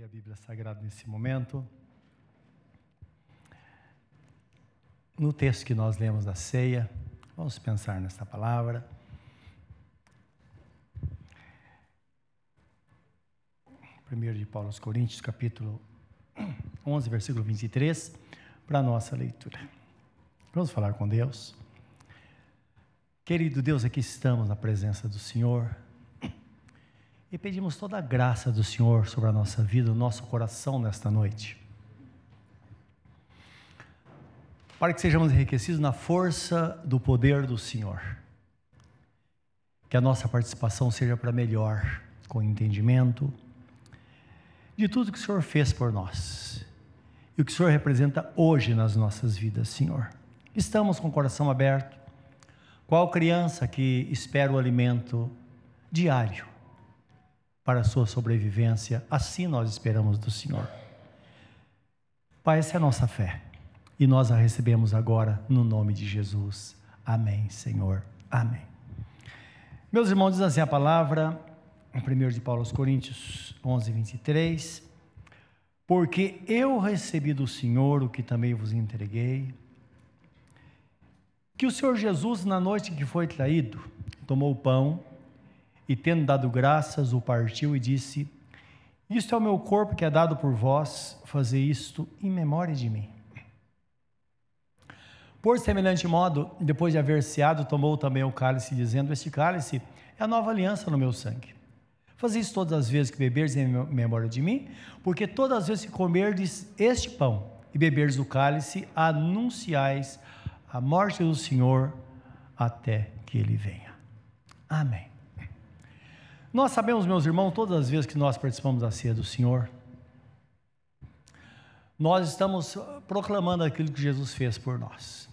abrir a Bíblia Sagrada nesse momento. No texto que nós lemos da ceia, vamos pensar nesta palavra. Primeiro de Paulo aos Coríntios, capítulo 11, versículo 23, para a nossa leitura. Vamos falar com Deus. Querido Deus, aqui estamos na presença do Senhor e pedimos toda a graça do Senhor sobre a nossa vida, o nosso coração nesta noite. Para que sejamos enriquecidos na força do poder do Senhor. Que a nossa participação seja para melhor, com entendimento de tudo que o Senhor fez por nós e o que o Senhor representa hoje nas nossas vidas, Senhor. Estamos com o coração aberto, qual criança que espera o alimento diário para a sua sobrevivência. Assim nós esperamos do Senhor. Pai, essa é a nossa fé e nós a recebemos agora no nome de Jesus. Amém, Senhor. Amém. Meus irmãos, diz assim a palavra, em 1 de Paulo aos Coríntios 11, 23. Porque eu recebi do Senhor o que também vos entreguei, que o Senhor Jesus, na noite que foi traído, tomou o pão e, tendo dado graças, o partiu e disse: Isto é o meu corpo que é dado por vós, fazer isto em memória de mim. Por semelhante modo, depois de haver ceado, tomou também o cálice, dizendo: Este cálice é a nova aliança no meu sangue. Fazei isso todas as vezes que beberdes em memória de mim, porque todas as vezes que comerdes este pão e beberdes o cálice, anunciais a morte do Senhor até que ele venha. Amém. Nós sabemos, meus irmãos, todas as vezes que nós participamos da ceia do Senhor, nós estamos proclamando aquilo que Jesus fez por nós.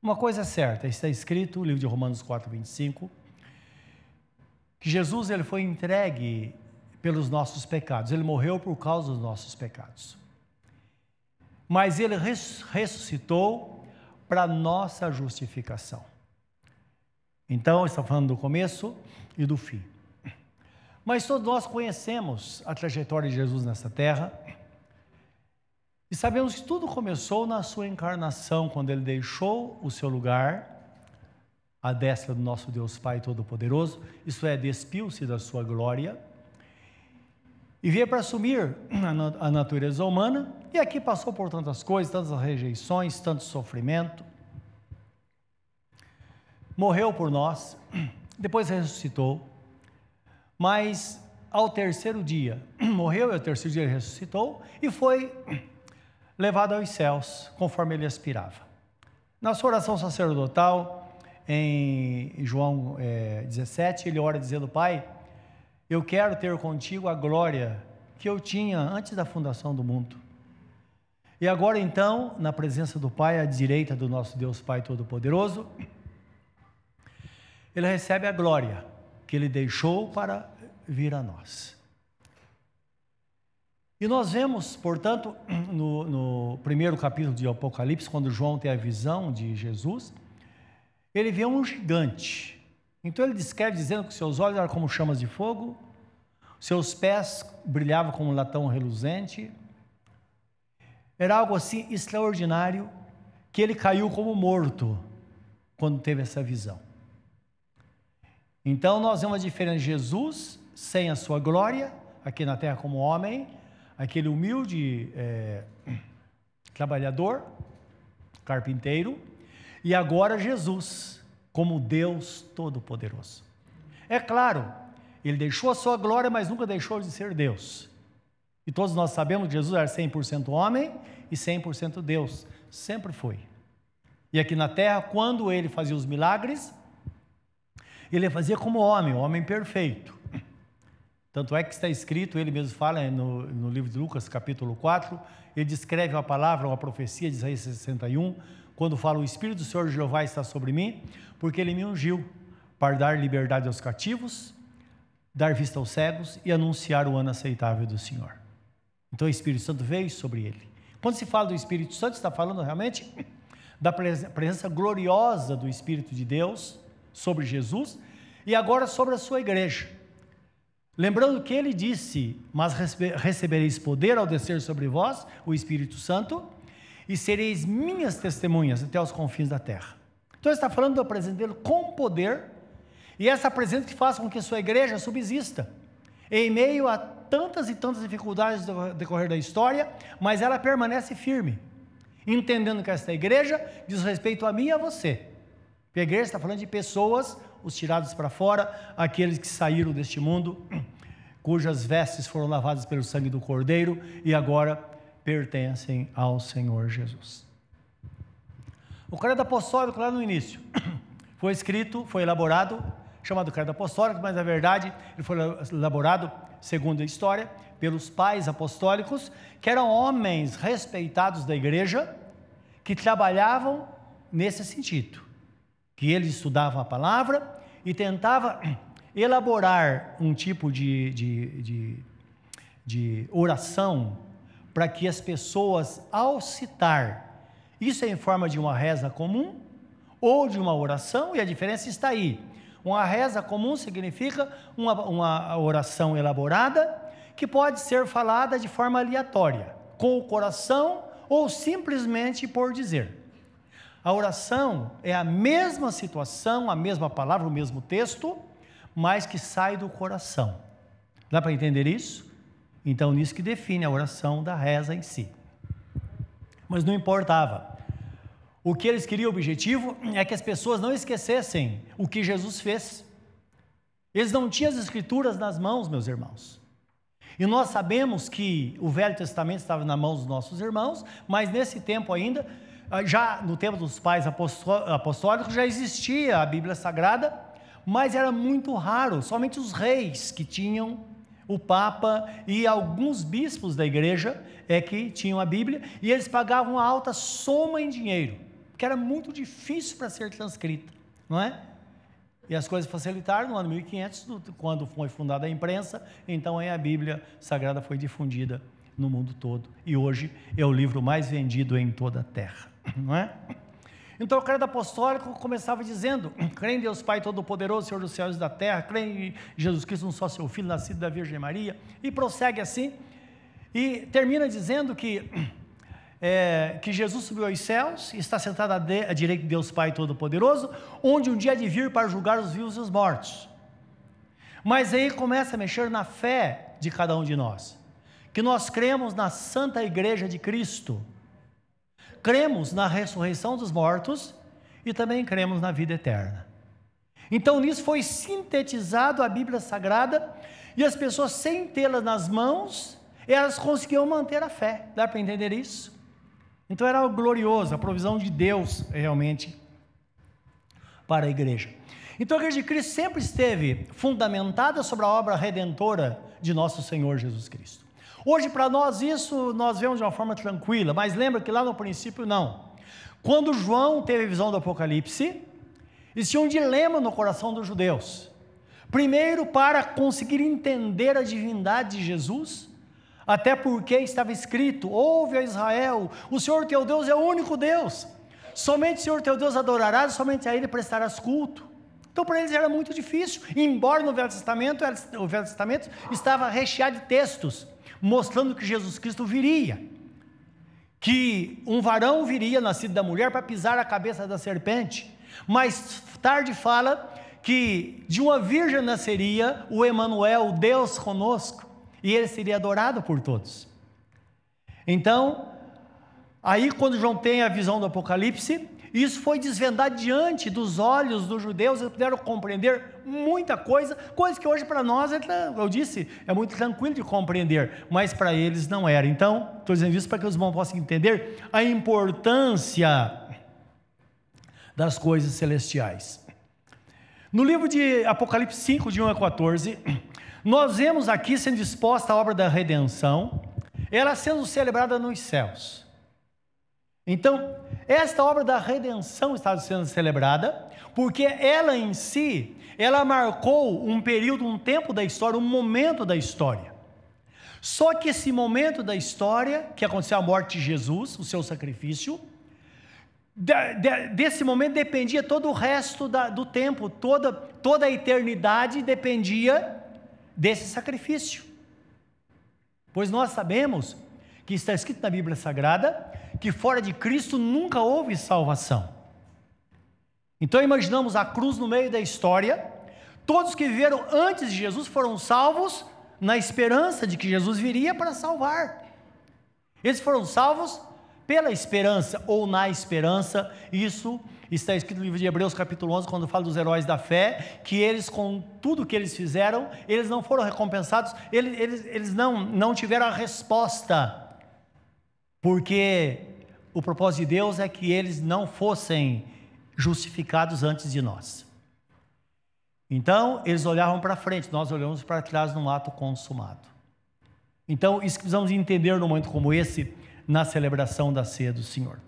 Uma coisa é certa, está escrito no livro de Romanos 4, 25, que Jesus ele foi entregue pelos nossos pecados, ele morreu por causa dos nossos pecados. Mas ele ressuscitou para nossa justificação. Então, está falando do começo e do fim. Mas todos nós conhecemos a trajetória de Jesus nessa terra e sabemos que tudo começou na sua encarnação, quando ele deixou o seu lugar à destra do nosso Deus Pai Todo-Poderoso, isso é, despiu-se da sua glória e veio para assumir a natureza humana e aqui passou por tantas coisas, tantas rejeições, tanto sofrimento. Morreu por nós, depois ressuscitou mas ao terceiro dia morreu, e ao terceiro dia ressuscitou e foi levado aos céus, conforme ele aspirava. Na sua oração sacerdotal, em João é, 17, ele ora dizendo: Pai, eu quero ter contigo a glória que eu tinha antes da fundação do mundo. E agora então, na presença do Pai, à direita do nosso Deus Pai Todo-Poderoso, ele recebe a glória que ele deixou para vir a nós. E nós vemos, portanto, no, no, primeiro capítulo de Apocalipse, quando João tem a visão de Jesus, ele vê um gigante. Então ele descreve dizendo que seus olhos eram como chamas de fogo, seus pés brilhavam como um latão reluzente. Era algo assim extraordinário que ele caiu como morto quando teve essa visão. Então nós vemos a diferença de Jesus sem a sua glória, aqui na terra como homem, aquele humilde é, trabalhador, carpinteiro, e agora Jesus, como Deus Todo-Poderoso. É claro, ele deixou a sua glória, mas nunca deixou de ser Deus. E todos nós sabemos que Jesus era 100% homem e 100% Deus, sempre foi. E aqui na terra, quando ele fazia os milagres, ele fazia como homem, homem perfeito. Tanto é que está escrito, ele mesmo fala no, no livro de Lucas, capítulo 4, ele descreve uma palavra, uma profecia de Isaías 61, quando fala: O Espírito do Senhor Jeová está sobre mim, porque ele me ungiu para dar liberdade aos cativos, dar vista aos cegos e anunciar o ano aceitável do Senhor. Então o Espírito Santo veio sobre ele. Quando se fala do Espírito Santo, está falando realmente da presença gloriosa do Espírito de Deus sobre Jesus e agora sobre a sua igreja. Lembrando que ele disse: Mas recebereis poder ao descer sobre vós o Espírito Santo, e sereis minhas testemunhas até os confins da terra. Então ele está falando do apresentá-lo com poder, e essa presença que faz com que sua igreja subsista, em meio a tantas e tantas dificuldades do decorrer da história, mas ela permanece firme, entendendo que esta igreja diz respeito a mim e a você. A igreja está falando de pessoas, os tirados para fora, aqueles que saíram deste mundo, cujas vestes foram lavadas pelo sangue do Cordeiro e agora pertencem ao Senhor Jesus. O credo apostólico, lá no início, foi escrito, foi elaborado, chamado credo apostólico, mas na verdade ele foi elaborado, segundo a história, pelos pais apostólicos, que eram homens respeitados da igreja, que trabalhavam nesse sentido, que eles estudavam a palavra e tentavam elaborar um tipo de, de, de, de oração para que as pessoas, ao citar, isso é em forma de uma reza comum ou de uma oração, e a diferença está aí. Uma reza comum significa uma, uma oração elaborada que pode ser falada de forma aleatória, com o coração ou simplesmente por dizer. A oração é a mesma situação, a mesma palavra, o mesmo texto, mas que sai do coração. Dá para entender isso? Então, nisso que define a oração da reza em si. Mas não importava. O que eles queriam, o objetivo, é que as pessoas não esquecessem o que Jesus fez. Eles não tinham as escrituras nas mãos, meus irmãos. E nós sabemos que o Velho Testamento estava nas mãos dos nossos irmãos, mas nesse tempo ainda, já no tempo dos pais apostólicos, já existia a Bíblia Sagrada, mas era muito raro, somente os reis que tinham o Papa e alguns bispos da igreja é que tinham a Bíblia e eles pagavam uma alta soma em dinheiro, que era muito difícil para ser transcrita, não é? E as coisas facilitaram no ano 1500, quando foi fundada a imprensa, então aí a Bíblia Sagrada foi difundida no mundo todo. E hoje é o livro mais vendido em toda a terra, não é? Então o credo apostólico começava dizendo: crê em Deus Pai Todo-Poderoso, Senhor dos céus e da terra, crê em Jesus Cristo, um só seu Filho, nascido da Virgem Maria, e prossegue assim, e termina dizendo que, é, que Jesus subiu aos céus, está sentado à, de, à direita de Deus Pai Todo-Poderoso, onde um dia há de vir para julgar os vivos e os mortos. Mas aí começa a mexer na fé de cada um de nós, que nós cremos na Santa Igreja de Cristo cremos na ressurreição dos mortos e também cremos na vida eterna. Então nisso foi sintetizado a Bíblia Sagrada e as pessoas sem tê-la nas mãos, elas conseguiam manter a fé. Dá para entender isso? Então era glorioso, a provisão de Deus realmente para a igreja. Então a igreja de Cristo sempre esteve fundamentada sobre a obra redentora de nosso Senhor Jesus Cristo. Hoje, para nós, isso nós vemos de uma forma tranquila, mas lembra que lá no princípio, não. Quando João teve a visão do Apocalipse, existia um dilema no coração dos judeus. Primeiro, para conseguir entender a divindade de Jesus, até porque estava escrito: Ouve a Israel, o Senhor teu Deus é o único Deus. Somente o Senhor teu Deus adorarás, somente a Ele prestarás culto. Então, para eles era muito difícil, embora no Velho Testamento, o Velho Testamento estava recheado de textos mostrando que Jesus Cristo viria. Que um varão viria, nascido da mulher, para pisar a cabeça da serpente. Mais tarde fala que de uma virgem nasceria o Emanuel, Deus conosco, e ele seria adorado por todos. Então, aí quando João tem a visão do Apocalipse, isso foi desvendado diante dos olhos dos judeus, eles puderam compreender muita coisa, coisa que hoje para nós, é eu disse, é muito tranquilo de compreender, mas para eles não era. Então, estou dizendo isso para que os irmãos possam entender a importância das coisas celestiais. No livro de Apocalipse 5, de 1 a 14, nós vemos aqui sendo exposta a obra da redenção, ela sendo celebrada nos céus. Então, esta obra da redenção está sendo celebrada, porque ela em si, ela marcou um período, um tempo da história, um momento da história. Só que esse momento da história, que aconteceu a morte de Jesus, o seu sacrifício, desse momento dependia todo o resto da, do tempo, toda, toda a eternidade dependia desse sacrifício. Pois nós sabemos que está escrito na Bíblia Sagrada que fora de Cristo nunca houve salvação. Então imaginamos a cruz no meio da história. Todos que viveram antes de Jesus foram salvos na esperança de que Jesus viria para salvar. Eles foram salvos pela esperança ou na esperança. Isso está escrito no livro de Hebreus, capítulo 11, quando fala dos heróis da fé, que eles, com tudo que eles fizeram, eles não foram recompensados, eles, eles, eles não, não tiveram a resposta, porque o propósito de Deus é que eles não fossem justificados antes de nós. Então, eles olhavam para frente, nós olhamos para trás num ato consumado. Então, isso que precisamos entender num momento como esse, na celebração da ceia do Senhor.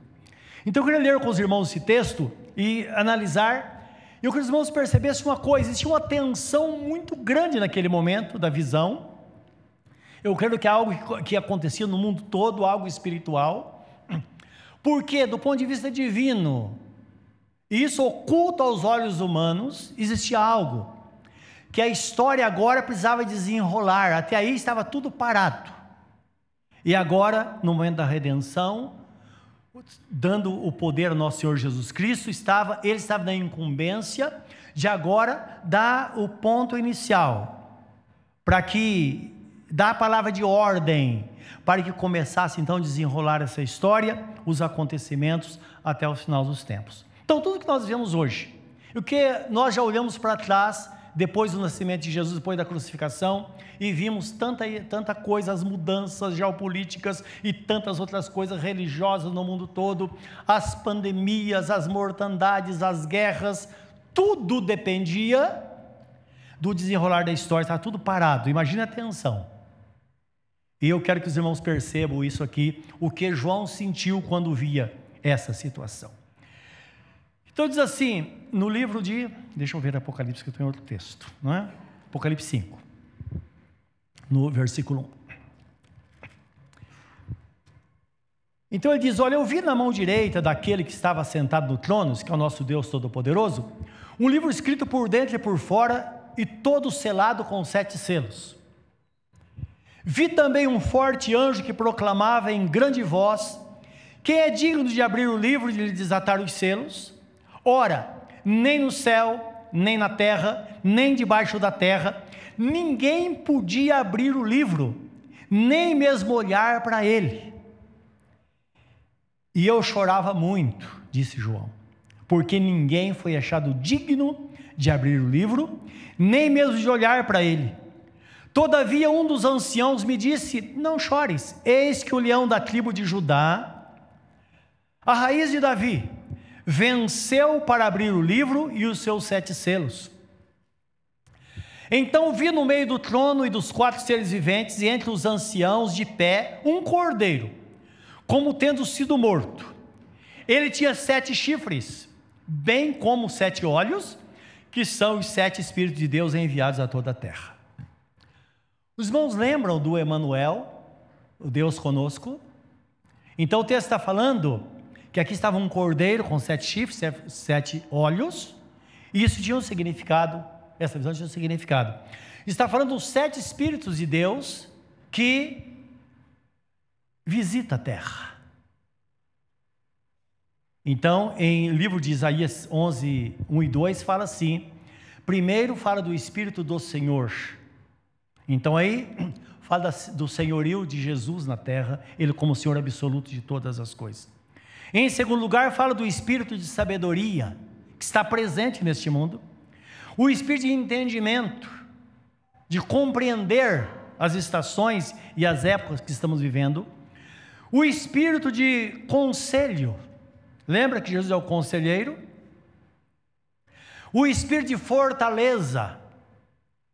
Então, eu queria ler com os irmãos esse texto e analisar. Eu queria que os irmãos percebessem uma coisa: existia uma tensão muito grande naquele momento da visão. Eu creio que é algo que acontecia no mundo todo, algo espiritual. Porque, do ponto de vista divino, isso oculto aos olhos humanos, existia algo que a história agora precisava desenrolar, até aí estava tudo parado. E agora, no momento da redenção, dando o poder ao nosso Senhor Jesus Cristo, estava, ele estava na incumbência de agora dar o ponto inicial, para que dar a palavra de ordem, para que começasse então a desenrolar essa história, os acontecimentos até o final dos tempos. Então, tudo que nós vemos hoje, o que nós já olhamos para trás, depois do nascimento de Jesus, depois da crucificação, e vimos tanta, tanta coisa, as mudanças geopolíticas e tantas outras coisas religiosas no mundo todo, as pandemias, as mortandades, as guerras, tudo dependia do desenrolar da história, está tudo parado. Imagine a tensão. E eu quero que os irmãos percebam isso aqui, o que João sentiu quando via essa situação. Então diz assim, no livro de, deixa eu ver Apocalipse, que eu tenho outro texto, não é? Apocalipse 5, no versículo 1. Então ele diz: Olha, eu vi na mão direita daquele que estava sentado no trono, que é o nosso Deus Todo-Poderoso, um livro escrito por dentro e por fora, e todo selado com sete selos. Vi também um forte anjo que proclamava em grande voz: Quem é digno de abrir o livro e de lhe desatar os selos? Ora, nem no céu, nem na terra, nem debaixo da terra, ninguém podia abrir o livro, nem mesmo olhar para ele. E eu chorava muito, disse João, porque ninguém foi achado digno de abrir o livro, nem mesmo de olhar para ele. Todavia, um dos anciãos me disse: Não chores, eis que o leão da tribo de Judá, a raiz de Davi, venceu para abrir o livro e os seus sete selos. Então vi no meio do trono e dos quatro seres viventes, e entre os anciãos de pé, um cordeiro, como tendo sido morto. Ele tinha sete chifres, bem como sete olhos, que são os sete Espíritos de Deus enviados a toda a terra. Os irmãos lembram do Emanuel, o Deus conosco? Então o texto está falando que aqui estava um cordeiro com sete chifres, sete olhos, e isso tinha um significado, essa visão tinha um significado. Está falando dos sete Espíritos de Deus que visita a terra. Então, em livro de Isaías 11, 1 e 2, fala assim: primeiro fala do Espírito do Senhor. Então, aí, fala do senhorio de Jesus na terra, ele como Senhor absoluto de todas as coisas. Em segundo lugar, fala do espírito de sabedoria que está presente neste mundo, o espírito de entendimento, de compreender as estações e as épocas que estamos vivendo, o espírito de conselho. Lembra que Jesus é o conselheiro? O espírito de fortaleza.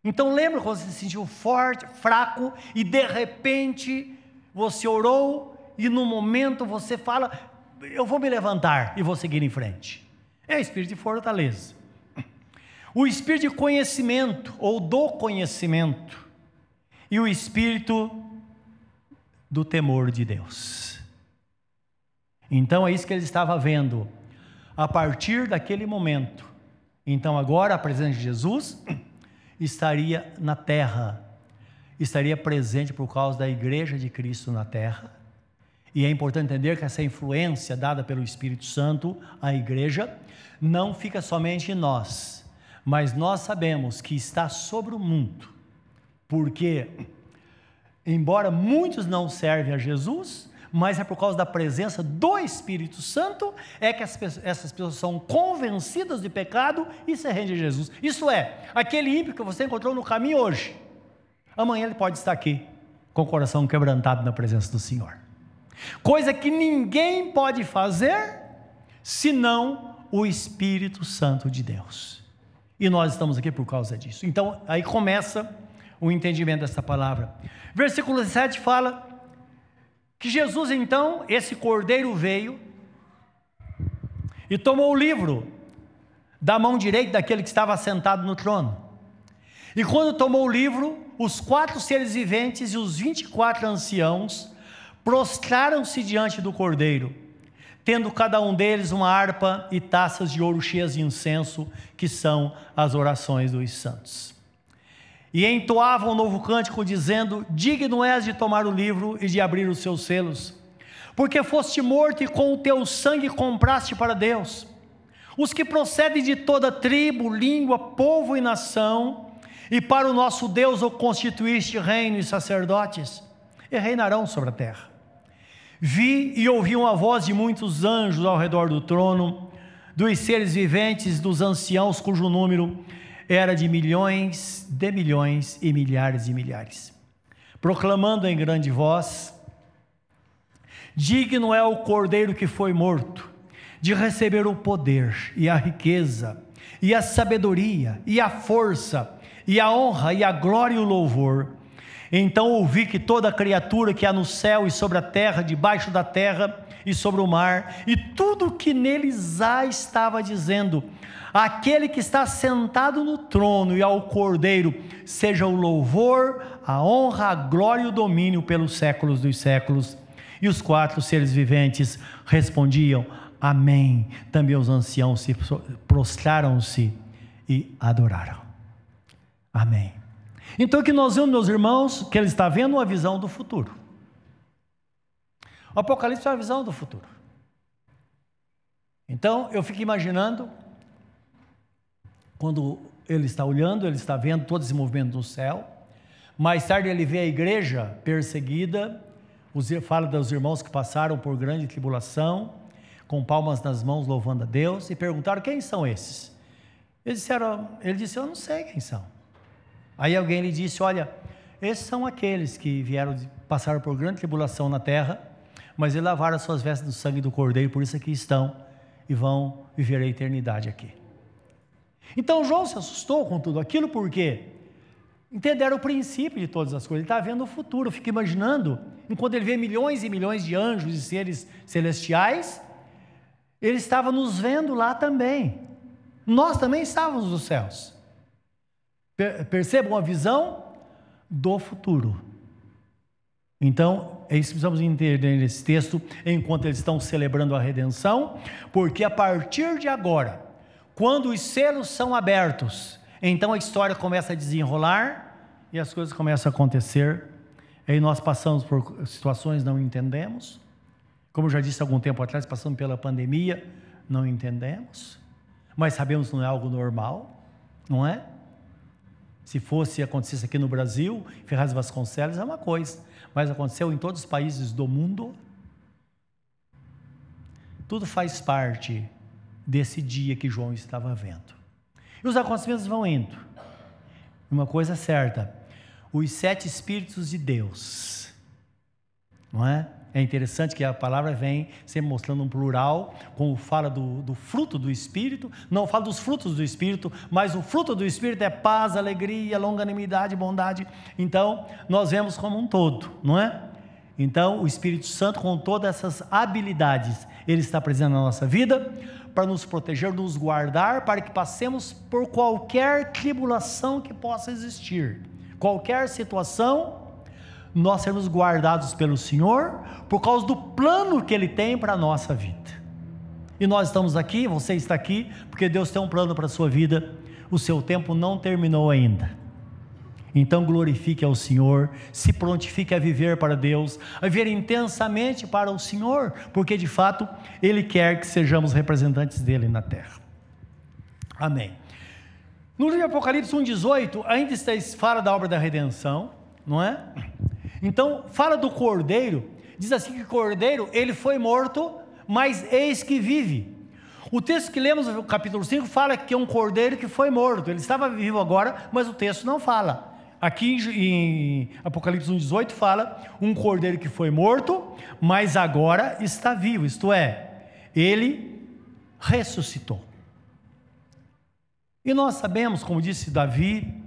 Então lembra quando você se sentiu forte, fraco e de repente você orou e no momento você fala: eu vou me levantar e vou seguir em frente. É o espírito de fortaleza. O espírito de conhecimento ou do conhecimento e o espírito do temor de Deus. Então é isso que ele estava vendo a partir daquele momento. Então agora a presença de Jesus estaria na terra, estaria presente por causa da igreja de Cristo na terra. E é importante entender que essa influência dada pelo Espírito Santo à igreja não fica somente em nós, mas nós sabemos que está sobre o mundo, porque, embora muitos não servem a Jesus, mas é por causa da presença do Espírito Santo é que essas pessoas são convencidas de pecado e se rendem a Jesus. Isso é, aquele ímpio que você encontrou no caminho hoje, amanhã ele pode estar aqui com o coração quebrantado na presença do Senhor. Coisa que ninguém pode fazer senão o Espírito Santo de Deus. E nós estamos aqui por causa disso. Então, aí começa o entendimento dessa palavra. Versículo 7 fala que Jesus então, esse cordeiro veio e tomou o livro da mão direita daquele que estava sentado no trono. E quando tomou o livro, os quatro seres viventes e os vinte e quatro anciãos prostraram-se diante do cordeiro, tendo cada um deles uma harpa e taças de ouro cheias de incenso, que são as orações dos santos e entoavam um novo cântico, dizendo: Digno és de tomar o livro e de abrir os seus selos, porque foste morto e com o teu sangue compraste para Deus os que procedem de toda tribo, língua, povo e nação, e para o nosso Deus o constituíste reino e sacerdotes, e reinarão sobre a terra. Vi e ouvi uma voz de muitos anjos ao redor do trono, dos seres viventes, dos anciãos, cujo número era de milhões de milhões e milhares de milhares, proclamando em grande voz: Digno é o cordeiro que foi morto, de receber o poder e a riqueza, e a sabedoria, e a força, e a honra, e a glória e o louvor. Então ouvi que toda criatura que há no céu e sobre a terra, debaixo da terra e sobre o mar, e tudo que neles há, estava dizendo: Aquele que está sentado no trono e ao Cordeiro, seja o louvor, a honra, a glória e o domínio pelos séculos dos séculos. E os quatro seres viventes respondiam: Amém. Também os anciãos se prostraram-se e adoraram. Amém. Então o que nós vemos, meus irmãos, que ele está vendo uma visão do futuro. O Apocalipse é uma visão do futuro. Então eu fico imaginando quando ele está olhando, ele está vendo todo esse movimento no céu. Mais tarde ele vê a igreja perseguida, fala dos irmãos que passaram por grande tribulação, com palmas nas mãos louvando a Deus, e perguntaram quem são esses. Eles disseram, ele disse, eu não sei quem são. Aí alguém lhe disse, olha, esses são aqueles que vieram, passaram por grande tribulação na terra, mas eles lavaram as suas vestes do sangue do cordeiro, por isso aqui estão e vão viver a eternidade aqui. Então João se assustou com tudo aquilo porque entenderam o princípio de todas as coisas. Ele está vendo o futuro. Fica imaginando, enquanto ele vê milhões e milhões de anjos e seres celestiais, ele estava nos vendo lá também. Nós também estávamos nos céus. Percebam a visão do futuro. Então, é isso que precisamos entender nesse texto, enquanto eles estão celebrando a redenção, porque a partir de agora, quando os selos são abertos, então a história começa a desenrolar e as coisas começam a acontecer. Aí nós passamos por situações não entendemos. Como eu já disse algum tempo atrás, passando pela pandemia, não entendemos, mas sabemos que não é algo normal, não é? Se fosse acontecesse aqui no Brasil, Ferraz Vasconcelos é uma coisa, mas aconteceu em todos os países do mundo. Tudo faz parte desse dia que João estava vendo. E os acontecimentos vão indo. Uma coisa certa: os sete Espíritos de Deus, não é? É interessante que a palavra vem sempre mostrando um plural, como fala do, do, fruto do Espírito, não fala dos frutos do Espírito, mas o fruto do Espírito é paz, alegria, longanimidade, bondade. Então, nós vemos como um todo, não é? Então, o Espírito Santo, com todas essas habilidades, ele está presente na nossa vida para nos proteger, nos guardar, para que passemos por qualquer tribulação que possa existir, qualquer situação, nós sermos guardados pelo Senhor, por causa do plano que Ele tem para a nossa vida. E nós estamos aqui, você está aqui, porque Deus tem um plano para a sua vida, o seu tempo não terminou ainda. Então glorifique ao Senhor, se prontifique a viver para Deus, a viver intensamente para o Senhor, porque de fato Ele quer que sejamos representantes dele na terra. Amém. No livro de Apocalipse 1,18, ainda está, fala da obra da redenção, não é? Então, fala do cordeiro, diz assim que cordeiro, ele foi morto, mas eis que vive. O texto que lemos no capítulo 5 fala que é um cordeiro que foi morto, ele estava vivo agora, mas o texto não fala. Aqui em Apocalipse 1,18 fala um cordeiro que foi morto, mas agora está vivo, isto é, ele ressuscitou. E nós sabemos, como disse Davi,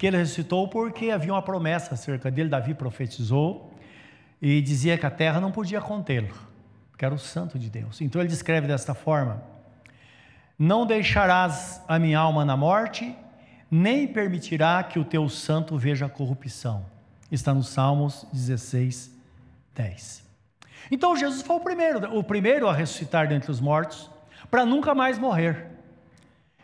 que ele ressuscitou porque havia uma promessa acerca dele. Davi profetizou e dizia que a terra não podia contê-lo, que era o santo de Deus. Então ele descreve desta forma: Não deixarás a minha alma na morte, nem permitirá que o teu santo veja corrupção. Está no Salmos 16, 10. Então Jesus foi o primeiro, o primeiro a ressuscitar dentre os mortos, para nunca mais morrer.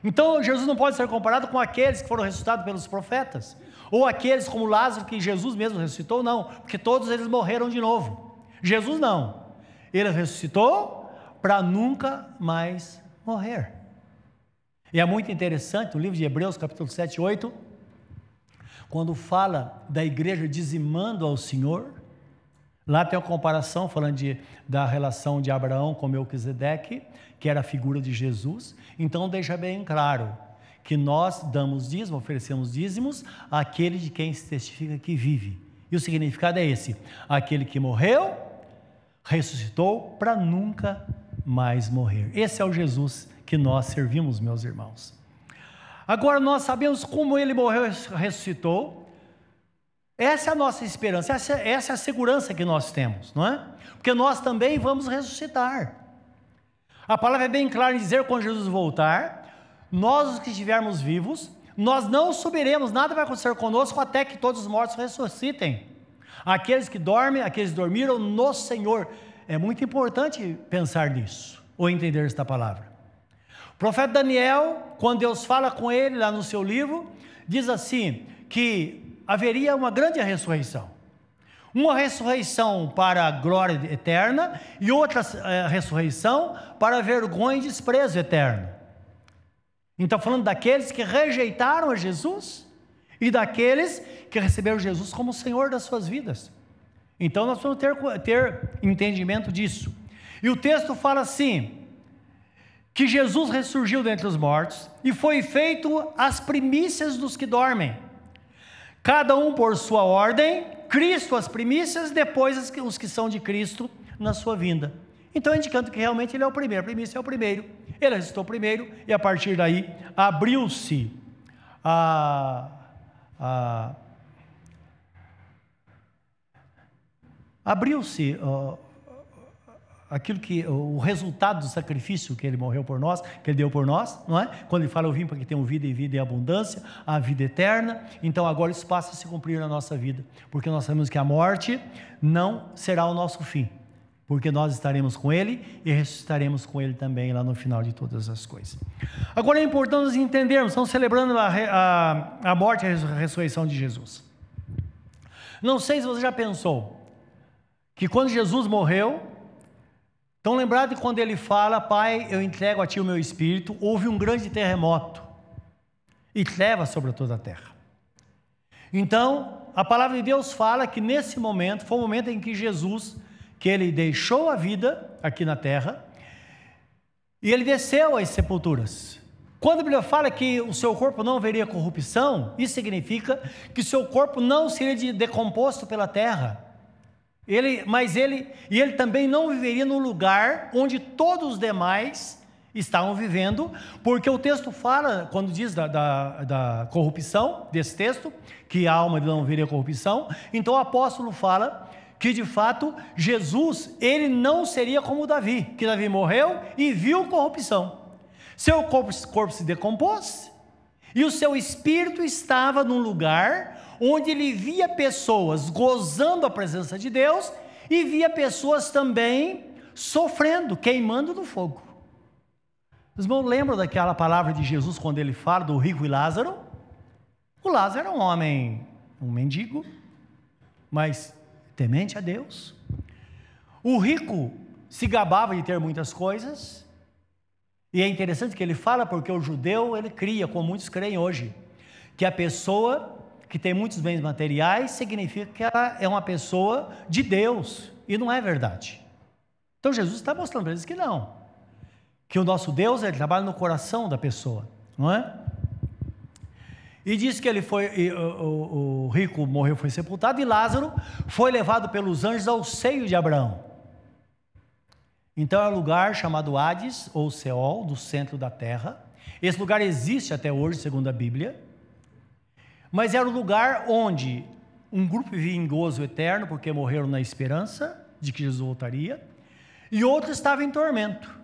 Então Jesus não pode ser comparado com aqueles que foram ressuscitados pelos profetas, ou aqueles como Lázaro que Jesus mesmo ressuscitou, não, porque todos eles morreram de novo. Jesus não. Ele ressuscitou para nunca mais morrer. E é muito interessante, no livro de Hebreus, capítulo 7 e 8, quando fala da igreja dizimando ao Senhor, lá tem uma comparação falando de, da relação de Abraão com Melquisedeque, que era a figura de Jesus. Então deixa bem claro que nós damos dízimo, oferecemos dízimos àquele de quem se testifica que vive. E o significado é esse: aquele que morreu, ressuscitou para nunca mais morrer. Esse é o Jesus que nós servimos, meus irmãos. Agora nós sabemos como ele morreu e ressuscitou. Essa é a nossa esperança, essa, essa é a segurança que nós temos, não é? Porque nós também vamos ressuscitar. A palavra é bem clara em dizer quando Jesus voltar, nós os que estivermos vivos, nós não subiremos, nada vai acontecer conosco até que todos os mortos ressuscitem. Aqueles que dormem, aqueles que dormiram no Senhor. É muito importante pensar nisso, ou entender esta palavra. O profeta Daniel, quando Deus fala com ele lá no seu livro, diz assim: que haveria uma grande ressurreição. Uma ressurreição para a glória eterna e outra é, ressurreição para a vergonha e desprezo eterno. Então, falando daqueles que rejeitaram a Jesus e daqueles que receberam Jesus como Senhor das suas vidas. Então, nós vamos ter, ter entendimento disso. E o texto fala assim: que Jesus ressurgiu dentre os mortos e foi feito as primícias dos que dormem. Cada um por sua ordem, Cristo as primícias, depois os que são de Cristo na sua vinda. Então, indicando que realmente ele é o primeiro, a primícia é o primeiro, ele ressuscitou primeiro, e a partir daí abriu-se a, a abriu-se aquilo que o resultado do sacrifício que ele morreu por nós, que ele deu por nós, não é? Quando ele fala eu vim para que tenham vida e vida em abundância, a vida eterna. Então agora isso passa a se cumprir na nossa vida, porque nós sabemos que a morte não será o nosso fim, porque nós estaremos com ele e ressuscitaremos com ele também lá no final de todas as coisas. Agora é importante entendermos, estamos celebrando a, a, a morte e a ressurreição de Jesus. Não sei se você já pensou que quando Jesus morreu, então, lembrado de quando ele fala, Pai, eu entrego a Ti o meu espírito, houve um grande terremoto e leva sobre toda a terra. Então, a palavra de Deus fala que nesse momento foi o momento em que Jesus, que ele deixou a vida aqui na terra e ele desceu às sepulturas. Quando a Bíblia fala que o seu corpo não veria corrupção, isso significa que seu corpo não seria decomposto pela terra. Ele, mas ele, e ele também não viveria no lugar onde todos os demais estavam vivendo, porque o texto fala, quando diz da, da, da corrupção, desse texto, que a alma não veria corrupção, então o apóstolo fala que de fato Jesus, ele não seria como Davi, que Davi morreu e viu corrupção. Seu corpo, corpo se decompôs e o seu espírito estava num lugar onde ele via pessoas gozando a presença de Deus e via pessoas também sofrendo, queimando no fogo. Os irmãos lembram daquela palavra de Jesus quando ele fala do rico e Lázaro? O Lázaro era um homem um mendigo, mas temente a Deus. O rico se gabava de ter muitas coisas, e é interessante que ele fala porque o judeu ele cria, como muitos creem hoje, que a pessoa que tem muitos bens materiais significa que ela é uma pessoa de Deus, e não é verdade. Então Jesus está mostrando para eles que não, que o nosso Deus ele trabalha no coração da pessoa, não é? E diz que ele foi, e, o, o, rico morreu, foi sepultado, e Lázaro foi levado pelos anjos ao seio de Abraão. Então é um lugar chamado Hades, ou Seol, do centro da terra. Esse lugar existe até hoje, segundo a Bíblia. Mas era o lugar onde um grupo vivia em gozo eterno, porque morreram na esperança de que Jesus voltaria, e outro estava em tormento.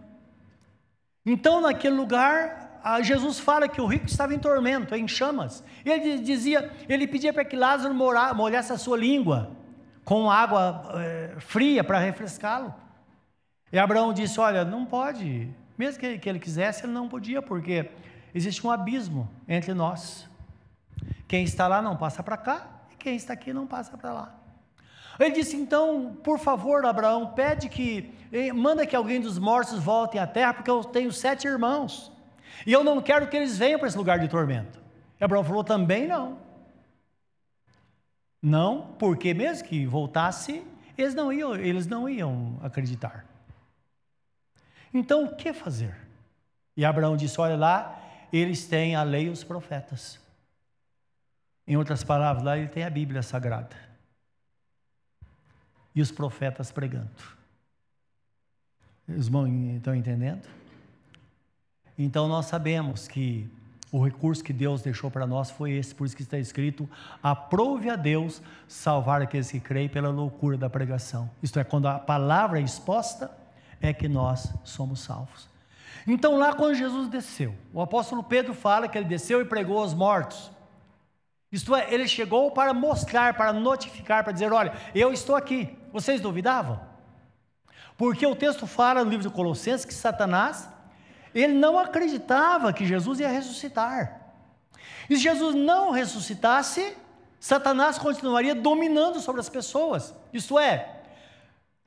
Então, naquele lugar, Jesus fala que o rico estava em tormento, em chamas. Ele dizia, ele pedia para que Lázaro molhasse a sua língua com água é, fria para refrescá-lo. E Abraão disse: Olha, não pode, mesmo que, que ele quisesse, ele não podia, porque existe um abismo entre nós. Quem está lá não passa para cá, e quem está aqui não passa para lá. Ele disse: Então, por favor, Abraão, pede que, manda que alguém dos mortos volte à terra, porque eu tenho sete irmãos, e eu não quero que eles venham para esse lugar de tormento. E Abraão falou: Também não. Não, porque mesmo que voltasse, eles não iam, eles não iam acreditar. Então, o que fazer? E Abraão disse: Olha lá, eles têm a lei e os profetas. Em outras palavras, lá ele tem a Bíblia Sagrada. E os profetas pregando. Os irmãos estão entendendo? Então nós sabemos que o recurso que Deus deixou para nós foi esse, por isso que está escrito: aprove a Deus salvar aqueles que creem pela loucura da pregação. Isto é, quando a palavra é exposta, é que nós somos salvos. Então, lá quando Jesus desceu, o apóstolo Pedro fala que ele desceu e pregou aos mortos. Isto é, ele chegou para mostrar, para notificar, para dizer: olha, eu estou aqui. Vocês duvidavam? Porque o texto fala no livro de Colossenses que Satanás, ele não acreditava que Jesus ia ressuscitar. E se Jesus não ressuscitasse, Satanás continuaria dominando sobre as pessoas. Isto é,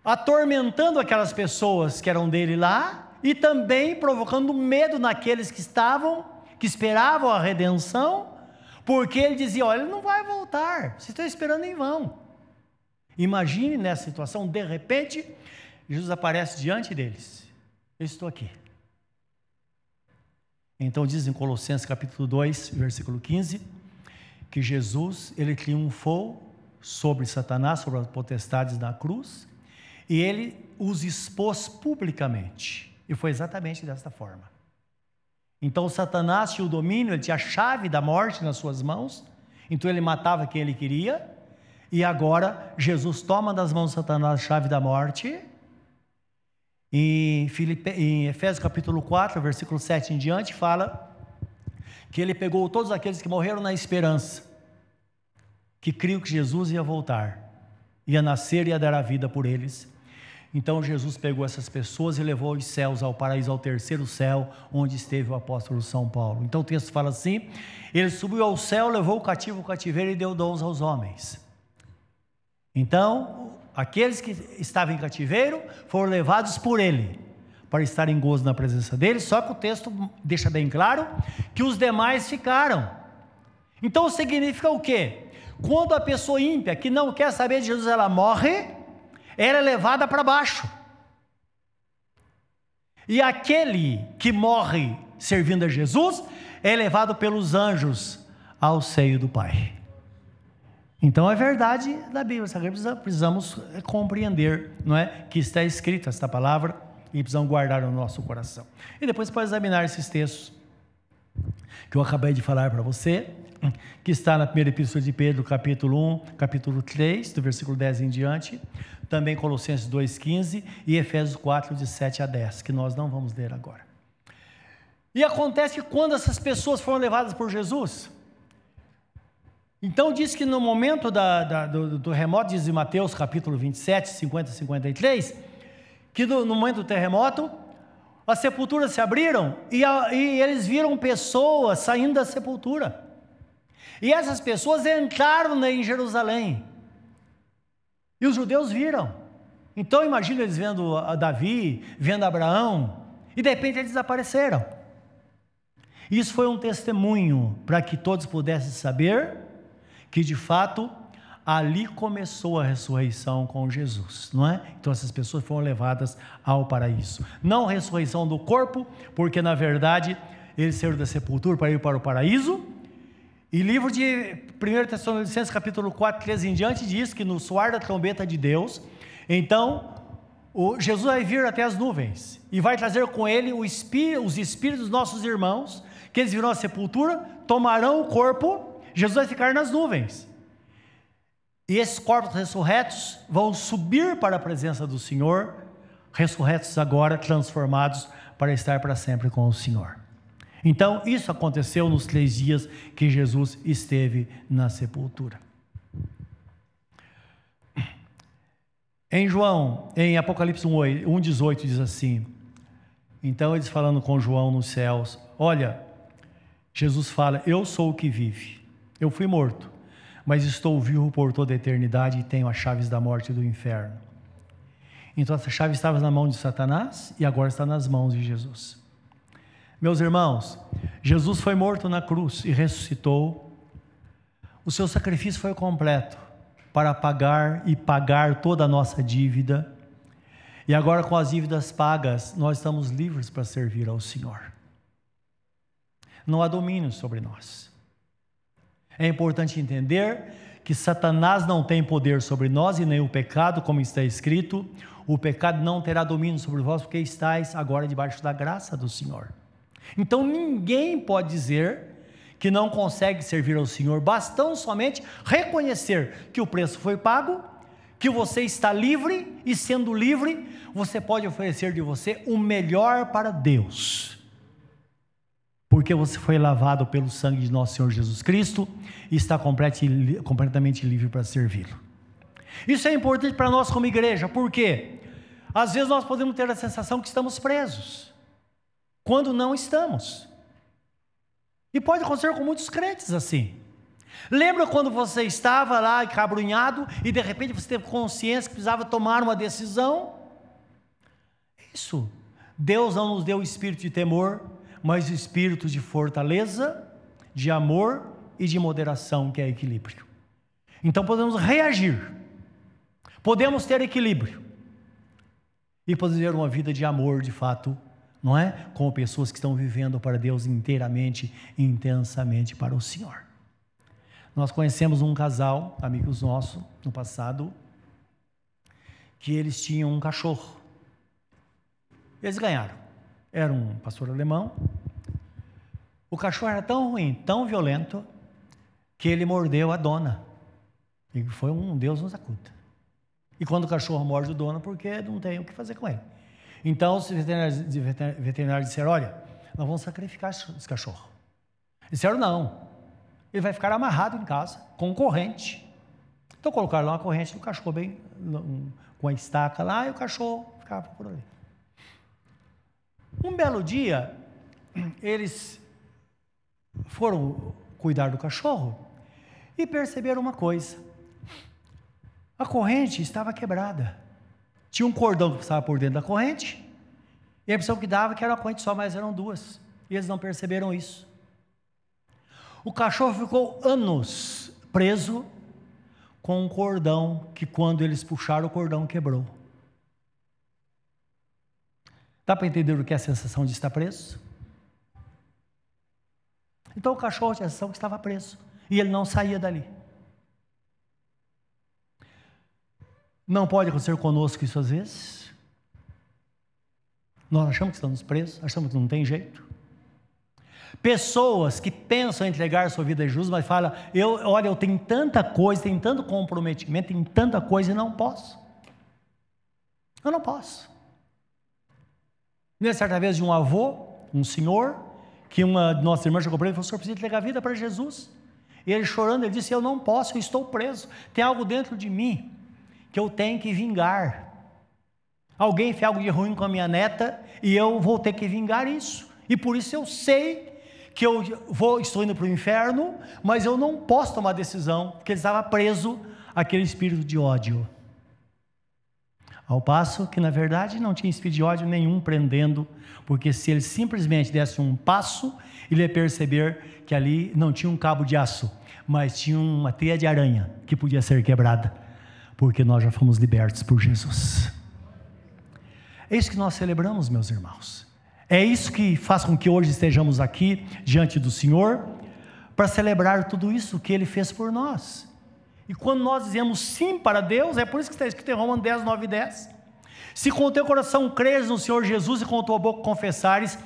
atormentando aquelas pessoas que eram dele lá e também provocando medo naqueles que estavam, que esperavam a redenção porque ele dizia: Olha, ele não vai voltar, vocês estão esperando em vão. Imagine nessa situação, de repente, Jesus aparece diante deles: Eu estou aqui. Então diz em Colossenses capítulo 2, versículo 15, que Jesus, ele triunfou sobre Satanás, sobre as potestades da cruz, e ele os expôs publicamente. E foi exatamente desta forma. Então Satanás tinha o domínio, ele tinha a chave da morte nas suas mãos, então ele matava quem ele queria, e agora Jesus toma das mãos de Satanás a chave da morte. Em, Filipe, em Efésios capítulo 4, versículo 7 em diante, fala que ele pegou todos aqueles que morreram na esperança, que criam que Jesus ia voltar, ia nascer e ia dar a vida por eles. Então Jesus pegou essas pessoas e levou os céus ao paraíso, ao terceiro céu, onde esteve o apóstolo São Paulo. Então o texto fala assim: ele subiu ao céu, levou o cativo o cativeiro e deu dons aos homens. Então, aqueles que estavam em cativeiro foram levados por ele para estar em gozo na presença dele, só que o texto deixa bem claro que os demais ficaram. Então significa o quê? Quando a pessoa ímpia que não quer saber de Jesus, ela morre, era levada para baixo. E aquele que morre servindo a Jesus é levado pelos anjos ao seio do Pai. Então é verdade da Bíblia, precisamos compreender, não é, que está escrito esta palavra e precisamos guardar no nosso coração. E depois pode examinar esses textos que eu acabei de falar para você, que está na primeira epístola de Pedro, capítulo 1, capítulo 3, do versículo 10 em diante, também Colossenses 2,15 e Efésios 4, de 7 a 10, que nós não vamos ler agora. E acontece que quando essas pessoas foram levadas por Jesus, então diz que no momento da, da, do, do terremoto, diz em Mateus capítulo 27, 50 e 53, que do, no momento do terremoto, as sepulturas se abriram e, a, e eles viram pessoas saindo da sepultura. E essas pessoas entraram em Jerusalém. E os judeus viram. Então imagina eles vendo Davi, vendo Abraão, e de repente eles desapareceram. Isso foi um testemunho para que todos pudessem saber que de fato ali começou a ressurreição com Jesus, não é? Então essas pessoas foram levadas ao paraíso. Não ressurreição do corpo, porque na verdade eles saíram da sepultura para ir para o paraíso. E livro de 1 Tessalonicenses, capítulo 4, 13 em diante, diz que no soar da trombeta de Deus, então o Jesus vai vir até as nuvens e vai trazer com ele os espíritos dos nossos irmãos, que eles virão à sepultura, tomarão o corpo, Jesus vai ficar nas nuvens. E esses corpos ressurretos vão subir para a presença do Senhor, ressurretos agora, transformados para estar para sempre com o Senhor. Então, isso aconteceu nos três dias que Jesus esteve na sepultura. Em João, em Apocalipse 1,18 diz assim: Então eles falando com João nos céus, olha, Jesus fala: Eu sou o que vive, eu fui morto, mas estou vivo por toda a eternidade e tenho as chaves da morte e do inferno. Então essa chave estava na mão de Satanás e agora está nas mãos de Jesus. Meus irmãos, Jesus foi morto na cruz e ressuscitou. O seu sacrifício foi completo para pagar e pagar toda a nossa dívida. E agora, com as dívidas pagas, nós estamos livres para servir ao Senhor. Não há domínio sobre nós. É importante entender que Satanás não tem poder sobre nós e nem o pecado, como está escrito: o pecado não terá domínio sobre vós, porque estáis agora debaixo da graça do Senhor. Então ninguém pode dizer que não consegue servir ao Senhor, bastão somente reconhecer que o preço foi pago, que você está livre e sendo livre, você pode oferecer de você o melhor para Deus. Porque você foi lavado pelo sangue de nosso Senhor Jesus Cristo e está completamente livre para servi-lo. Isso é importante para nós como igreja, porque às vezes nós podemos ter a sensação que estamos presos quando não estamos. E pode acontecer com muitos crentes assim. Lembra quando você estava lá encabrunhado e de repente você teve consciência que precisava tomar uma decisão? Isso. Deus não nos deu o espírito de temor, mas o espírito de fortaleza, de amor e de moderação, que é equilíbrio. Então podemos reagir, podemos ter equilíbrio e podemos ter uma vida de amor de fato não é? Como pessoas que estão vivendo para Deus inteiramente intensamente para o Senhor. Nós conhecemos um casal, amigos nossos, no passado, que eles tinham um cachorro. Eles ganharam. Era um pastor alemão. O cachorro era tão ruim, tão violento, que ele mordeu a dona. E foi um Deus nos acuda. E quando o cachorro morde o dono, porque não tem o que fazer com ele. Então os veterinários, veterinários disseram: Olha, nós vamos sacrificar esse cachorro. Disseram: Não, ele vai ficar amarrado em casa, com corrente. Então colocaram lá uma corrente do cachorro, bem com a estaca lá, e o cachorro ficava por ali. Um belo dia, eles foram cuidar do cachorro e perceberam uma coisa: a corrente estava quebrada. Tinha um cordão que passava por dentro da corrente, e a impressão que dava que era uma corrente só, mas eram duas. E eles não perceberam isso. O cachorro ficou anos preso com um cordão que, quando eles puxaram, o cordão quebrou. Dá para entender o que é a sensação de estar preso? Então o cachorro tinha a sensação que estava preso e ele não saía dali. Não pode acontecer conosco isso às vezes. Nós achamos que estamos presos, achamos que não tem jeito. Pessoas que pensam em entregar sua vida a Jesus, mas falam: eu, olha, eu tenho tanta coisa, tenho tanto comprometimento, tenho tanta coisa e não posso. Eu não posso. Nessa certa vez de um avô, um senhor, que uma de nossas irmãs chegou para ele e falou: Senhor, precisa entregar a vida para Jesus. E ele chorando, ele disse: Eu não posso, eu estou preso. Tem algo dentro de mim que eu tenho que vingar. Alguém fez algo de ruim com a minha neta e eu vou ter que vingar isso. E por isso eu sei que eu vou, estou indo para o inferno, mas eu não posso tomar decisão, porque ele estava preso àquele espírito de ódio. Ao passo que, na verdade, não tinha espírito de ódio nenhum prendendo, porque se ele simplesmente desse um passo, ele ia perceber que ali não tinha um cabo de aço, mas tinha uma teia de aranha que podia ser quebrada, porque nós já fomos libertos por Jesus. É isso que nós celebramos, meus irmãos. É isso que faz com que hoje estejamos aqui diante do Senhor, para celebrar tudo isso que Ele fez por nós. E quando nós dizemos sim para Deus, é por isso que está escrito em Romanos 10, 9 e 10. Se com o teu coração creres no Senhor Jesus e com a tua boca confessares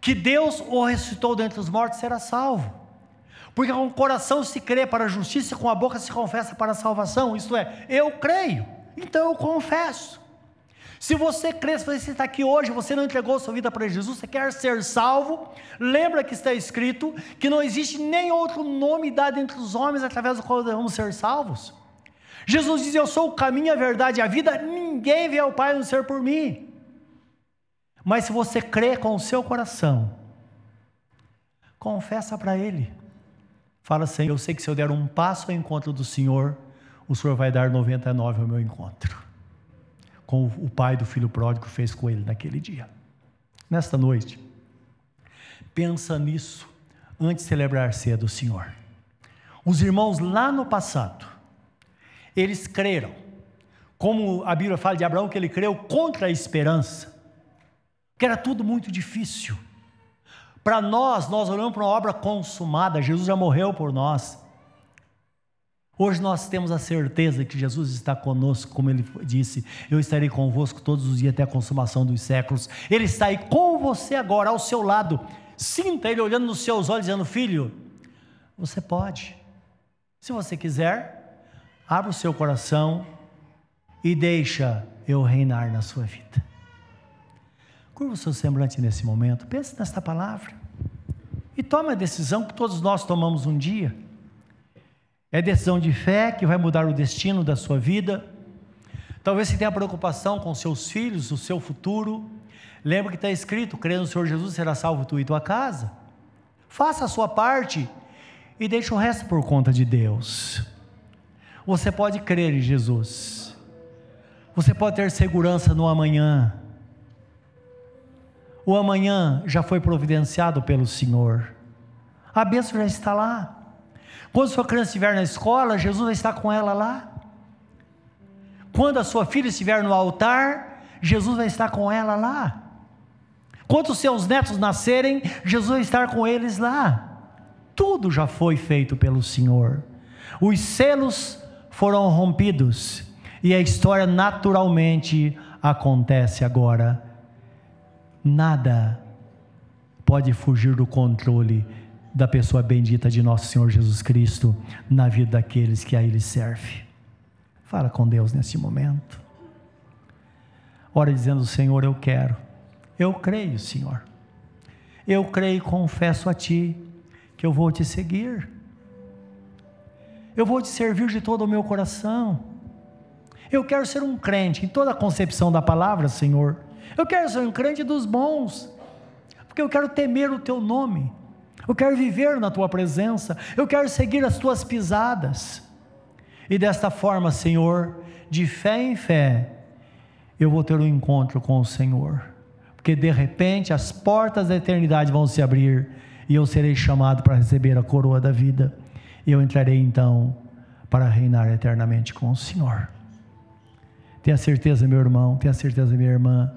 que Deus o ressuscitou dentre os mortos, será salvo. Porque com o coração se crê para a justiça e com a boca se confessa para a salvação. Isto é, eu creio, então eu confesso. Se você crê, se você está aqui hoje, você não entregou sua vida para Jesus, você quer ser salvo, lembra que está escrito que não existe nem outro nome dado entre os homens através do qual devemos ser salvos. Jesus diz: Eu sou o caminho, a verdade e a vida, ninguém vê ao Pai não ser por mim. Mas se você crê com o seu coração, confessa para Ele. Fala assim: Eu sei que se eu der um passo ao encontro do Senhor, o Senhor vai dar 99 ao meu encontro como o pai do filho pródigo fez com ele naquele dia. Nesta noite, pensa nisso antes de celebrar ceia do Senhor. Os irmãos lá no passado, eles creram, como a Bíblia fala de Abraão, que ele creu contra a esperança, que era tudo muito difícil. Para nós, nós olhamos para uma obra consumada, Jesus já morreu por nós. Hoje nós temos a certeza que Jesus está conosco, como ele disse: Eu estarei convosco todos os dias até a consumação dos séculos. Ele está aí com você agora, ao seu lado. Sinta Ele olhando nos seus olhos, dizendo: Filho, você pode. Se você quiser, abra o seu coração e deixa eu reinar na sua vida. Curva o seu semblante nesse momento, pense nesta palavra e tome a decisão que todos nós tomamos um dia. É decisão de fé que vai mudar o destino da sua vida. Talvez você tenha preocupação com seus filhos, o seu futuro. Lembra que está escrito: crendo no Senhor Jesus será salvo tu e tua casa. Faça a sua parte e deixe o resto por conta de Deus. Você pode crer em Jesus. Você pode ter segurança no amanhã. O amanhã já foi providenciado pelo Senhor. A bênção já está lá. Quando sua criança estiver na escola, Jesus vai estar com ela lá. Quando a sua filha estiver no altar, Jesus vai estar com ela lá. Quando os seus netos nascerem, Jesus vai estar com eles lá. Tudo já foi feito pelo Senhor. Os selos foram rompidos e a história naturalmente acontece agora. Nada pode fugir do controle da pessoa bendita de nosso Senhor Jesus Cristo na vida daqueles que a Ele serve. Fala com Deus nesse momento. Ora dizendo: Senhor, eu quero, eu creio, Senhor. Eu creio e confesso a Ti que eu vou te seguir. Eu vou te servir de todo o meu coração. Eu quero ser um crente em toda a concepção da palavra, Senhor. Eu quero ser um crente dos bons, porque eu quero temer o Teu nome eu quero viver na tua presença, eu quero seguir as tuas pisadas. E desta forma, Senhor, de fé em fé, eu vou ter um encontro com o Senhor, porque de repente as portas da eternidade vão se abrir e eu serei chamado para receber a coroa da vida, e eu entrarei então para reinar eternamente com o Senhor. Tenha certeza, meu irmão, tenha certeza, minha irmã,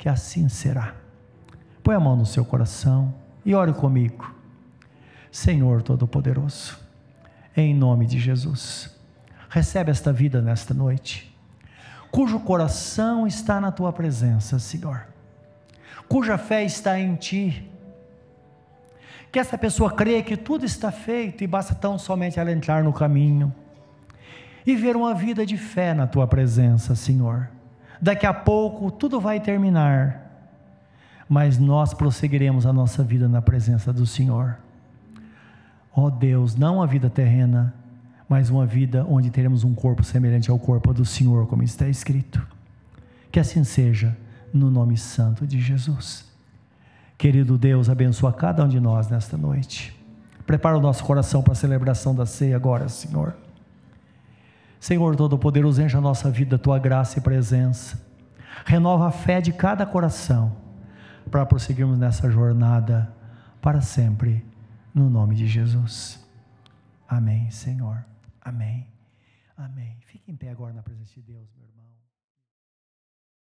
que assim será. Põe a mão no seu coração e ore comigo. Senhor Todo-Poderoso, em nome de Jesus, recebe esta vida nesta noite, cujo coração está na tua presença, Senhor, cuja fé está em ti. Que essa pessoa crê que tudo está feito e basta tão somente ela entrar no caminho e ver uma vida de fé na tua presença, Senhor. Daqui a pouco tudo vai terminar, mas nós prosseguiremos a nossa vida na presença do Senhor ó oh Deus, não a vida terrena, mas uma vida onde teremos um corpo semelhante ao corpo do Senhor, como está escrito. Que assim seja, no nome santo de Jesus. Querido Deus, abençoa cada um de nós nesta noite. Prepara o nosso coração para a celebração da ceia agora, Senhor. Senhor Todo-Poderoso, enche a nossa vida, tua graça e presença. Renova a fé de cada coração para prosseguirmos nessa jornada para sempre, no nome de Jesus. Amém, Senhor. Amém. Amém. Fique em pé agora na presença de Deus.